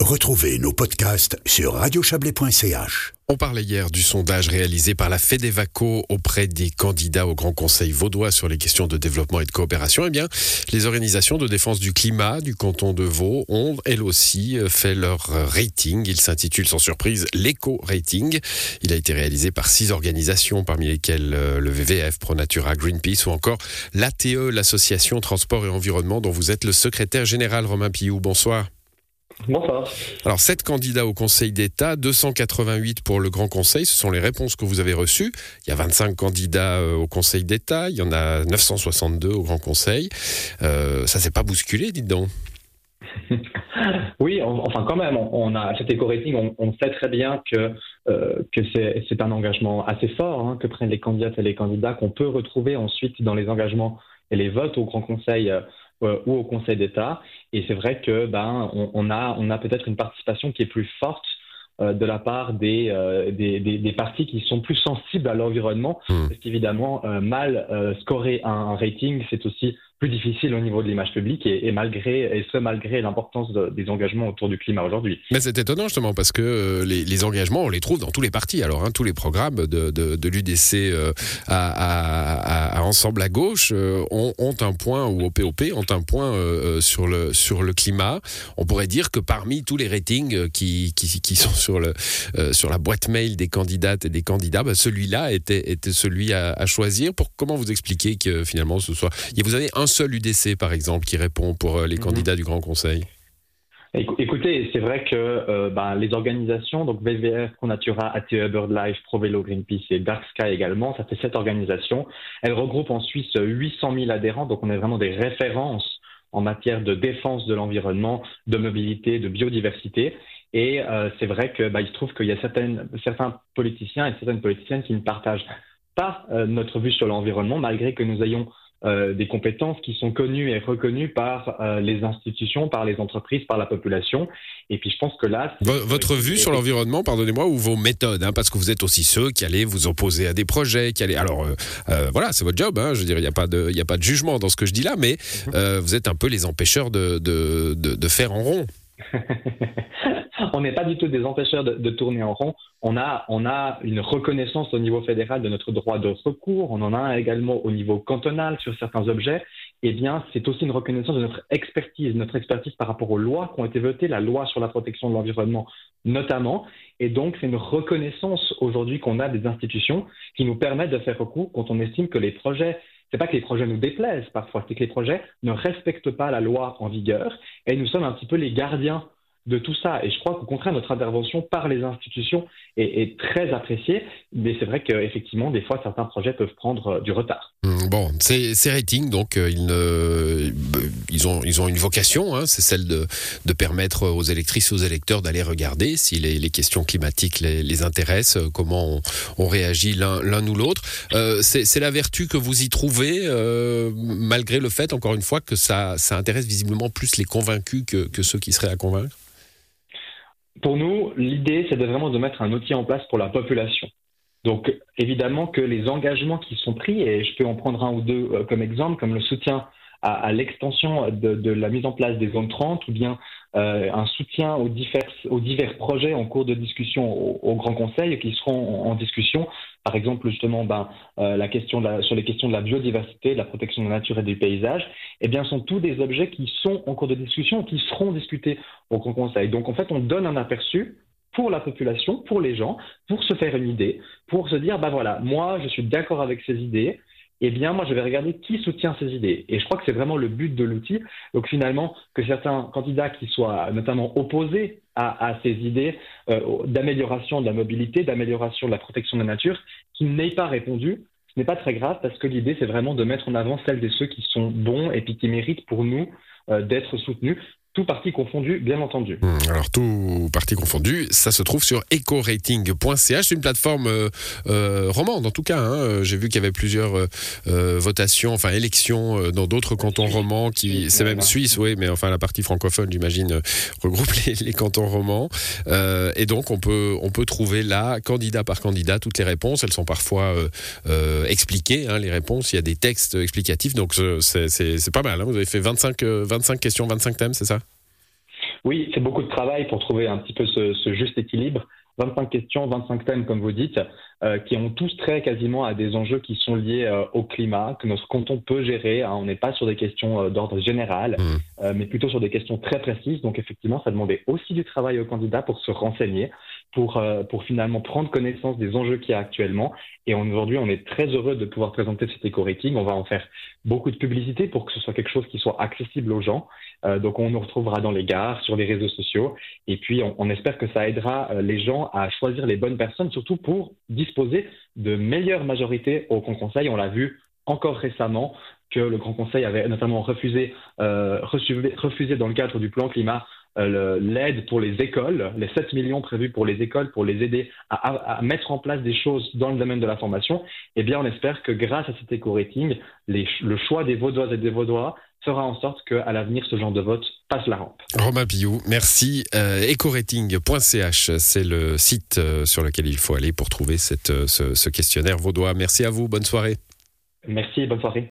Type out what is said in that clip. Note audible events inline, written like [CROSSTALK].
Retrouvez nos podcasts sur radiochablais.ch. On parlait hier du sondage réalisé par la FEDEVACO auprès des candidats au Grand Conseil vaudois sur les questions de développement et de coopération. Eh bien, les organisations de défense du climat du canton de Vaud ont, elles aussi, fait leur rating. Il s'intitule sans surprise l'éco-rating. Il a été réalisé par six organisations, parmi lesquelles euh, le WWF, ProNatura, Greenpeace ou encore l'ATE, l'association Transport et Environnement, dont vous êtes le secrétaire général, Romain Pillou. Bonsoir. Bonsoir. Alors, 7 candidats au Conseil d'État, 288 pour le Grand Conseil, ce sont les réponses que vous avez reçues. Il y a 25 candidats euh, au Conseil d'État, il y en a 962 au Grand Conseil. Euh, ça s'est pas bousculé, dites donc [LAUGHS] Oui, enfin quand même, on a cet éco-rating, on, sait très bien que, euh, que c'est un engagement assez fort hein, que prennent les candidates et les candidats, qu'on peut retrouver ensuite dans les engagements et les votes au Grand Conseil euh, ou au Conseil d'État. Et c'est vrai que ben on, a on a peut-être une participation qui est plus forte de la part des, euh, des, des, partis qui sont plus sensibles à l'environnement, mmh. parce qu'évidemment, mal scorer un rating, c'est aussi plus difficile au niveau de l'image publique et, malgré et ce malgré l'importance des engagements autour du climat aujourd'hui. Mais c'est étonnant justement parce que euh, les, engagements on les trouve dans tous les partis. Alors hein, tous les programmes de, de, l'UDC euh, à, à, Ensemble à gauche euh, ont, ont, un point ou au POP ont un point sur le sur le climat. On pourrait dire que parmi tous les ratings qui, qui, qui sont sur le sur la boîte mail des candidates et des candidats, bah, celui-là était était celui à, à, choisir. Pour comment vous expliquer que finalement ce soit vous avez un seul UDC, par exemple, qui répond pour euh, les mhm. candidats du Grand Conseil? Écoutez, c'est vrai que euh, ben, les organisations, donc VVF, Pronatura, ATE, BirdLife, ProVélo, Greenpeace et Dark Sky également, ça fait sept organisations. Elles regroupent en Suisse 800 000 adhérents, donc on est vraiment des références en matière de défense de l'environnement, de mobilité, de biodiversité. Et euh, c'est vrai que bah, il se trouve qu'il y a certaines, certains politiciens et certaines politiciennes qui ne partagent pas notre vue sur l'environnement, malgré que nous ayons euh, des compétences qui sont connues et reconnues par euh, les institutions, par les entreprises, par la population. Et puis je pense que là... Votre vue sur l'environnement, pardonnez-moi, ou vos méthodes, hein, parce que vous êtes aussi ceux qui allaient vous opposer à des projets, qui allaient... Alors euh, voilà, c'est votre job, hein, je veux dire, il n'y a, pas de, a pas de jugement dans ce que je dis là, mais mhm. vous êtes un peu les empêcheurs de, de, de, de faire en rond. [LAUGHS] on n'est pas du tout des empêcheurs de, tourner en rond. On a, on a une reconnaissance au niveau fédéral de notre droit de recours. On en a également au niveau cantonal sur certains objets. Eh bien, c'est aussi une reconnaissance de notre expertise, notre expertise par rapport aux lois qui ont été votées, la loi sur la protection de l'environnement notamment. Et donc, c'est une reconnaissance aujourd'hui qu'on a des institutions qui nous permettent de faire recours quand on estime que les projets c'est pas que les projets nous déplaisent parfois, c'est que les projets ne respectent pas la loi en vigueur et nous sommes un petit peu les gardiens de tout ça. Et je crois qu'au contraire, notre intervention par les institutions est, très appréciée, mais c'est vrai qu'effectivement, des fois, certains projets peuvent prendre euh, du retard. Mmh, bon, ces, ratings, donc, euh, ils, ne, ils, ont, ils ont une vocation, hein, c'est celle de, de, permettre aux électrices et aux électeurs d'aller regarder si les, questions climatiques les, intéressent, euh, comment on, réagit l'un ou l'autre. c'est la vertu que vous y trouvez, malgré le fait, encore une fois, que ça, ça intéresse visiblement plus les convaincus que, que ceux qui seraient à convaincre? Pour nous, l'idée, c'est vraiment de mettre un outil en place pour la population. Donc, évidemment que les engagements qui sont pris, et je peux en prendre un ou deux euh, comme exemple, comme le soutien à, l'extension de, la mise en place des zones 30 ou bien euh, un soutien aux divers projets en cours de discussion au, Grand Conseil qui seront en, discussion. Par exemple, justement, ben, euh, la question sur les questions de la biodiversité, de la protection de la nature et du paysage, eh bien, sont tous des objets qui sont en cours de discussion, qui seront discutés au Conseil. Donc, en fait, on donne un aperçu pour la population, pour les gens, pour se faire une idée, pour se dire, ben voilà, moi, je suis d'accord avec ces idées, eh bien, moi, je vais regarder qui soutient ces idées. Et je crois que c'est vraiment le but de l'outil. Donc, finalement, que certains candidats qui soient notamment opposés à, ces idées euh, d'amélioration de la mobilité, d'amélioration de la protection de la nature, qui n'aient pas répondu, ce n'est pas très grave parce que l'idée, c'est vraiment de mettre en avant celles et ceux qui sont bons et qui méritent pour nous euh, d'être soutenus tout parti confondu, bien entendu. Hmm, alors tout parti confondu, ça se trouve sur ecorating.ch, c'est une plateforme euh, euh, romande en tout cas. Hein. J'ai vu qu'il y avait plusieurs euh, votations, enfin élections dans d'autres cantons romans, qui c'est même suisse, oui, mais enfin la partie francophone, j'imagine, regroupe les, cantons romans. et donc on peut on peut trouver là, candidat par candidat, toutes les réponses. Elles sont parfois expliquées, hein, les réponses. Il y a des textes explicatifs, donc c'est pas mal. Hein. Vous avez fait 25 25 questions, 25 thèmes, c'est ça? Oui, c'est beaucoup de travail pour trouver un petit peu ce juste équilibre. 25 questions, 25 thèmes, comme vous dites, euh, qui ont tous trait quasiment à des enjeux qui sont liés euh, au climat, que notre canton peut gérer. Hein. On n'est pas sur des questions euh, d'ordre général, mmh. mais plutôt sur des questions très précises. Donc, effectivement, ça demandait aussi du travail aux candidats pour se renseigner, pour, pour finalement prendre connaissance des enjeux qu'il y a actuellement. Et aujourd'hui, on est très heureux de pouvoir présenter cet éco-rating. On va en faire beaucoup de publicité pour que ce soit quelque chose qui soit accessible aux gens. donc, on nous retrouvera dans les gares, sur les réseaux sociaux. Et puis, on, on espère que ça aidera les gens à choisir les bonnes personnes, surtout pour disposer de meilleures majorités au Grand Conseil. On l'a vu encore récemment que le Grand Conseil avait notamment refusé, euh, refusé, dans le cadre du plan climat euh, l'aide pour les écoles, les 7 millions prévus pour les écoles, pour les aider à, mettre en place des choses dans le domaine de la formation, eh bien, on espère que grâce à cet éco-rating, le choix des Vaudoises et des Vaudois fera en sorte qu'à l'avenir, ce genre de vote passe la rampe. Romain Pillou, merci. Euh, ecorating.ch, c'est le site euh, sur lequel il faut aller pour trouver cette, euh, ce questionnaire vaudois. Merci à vous, bonne soirée. Merci, bonne soirée.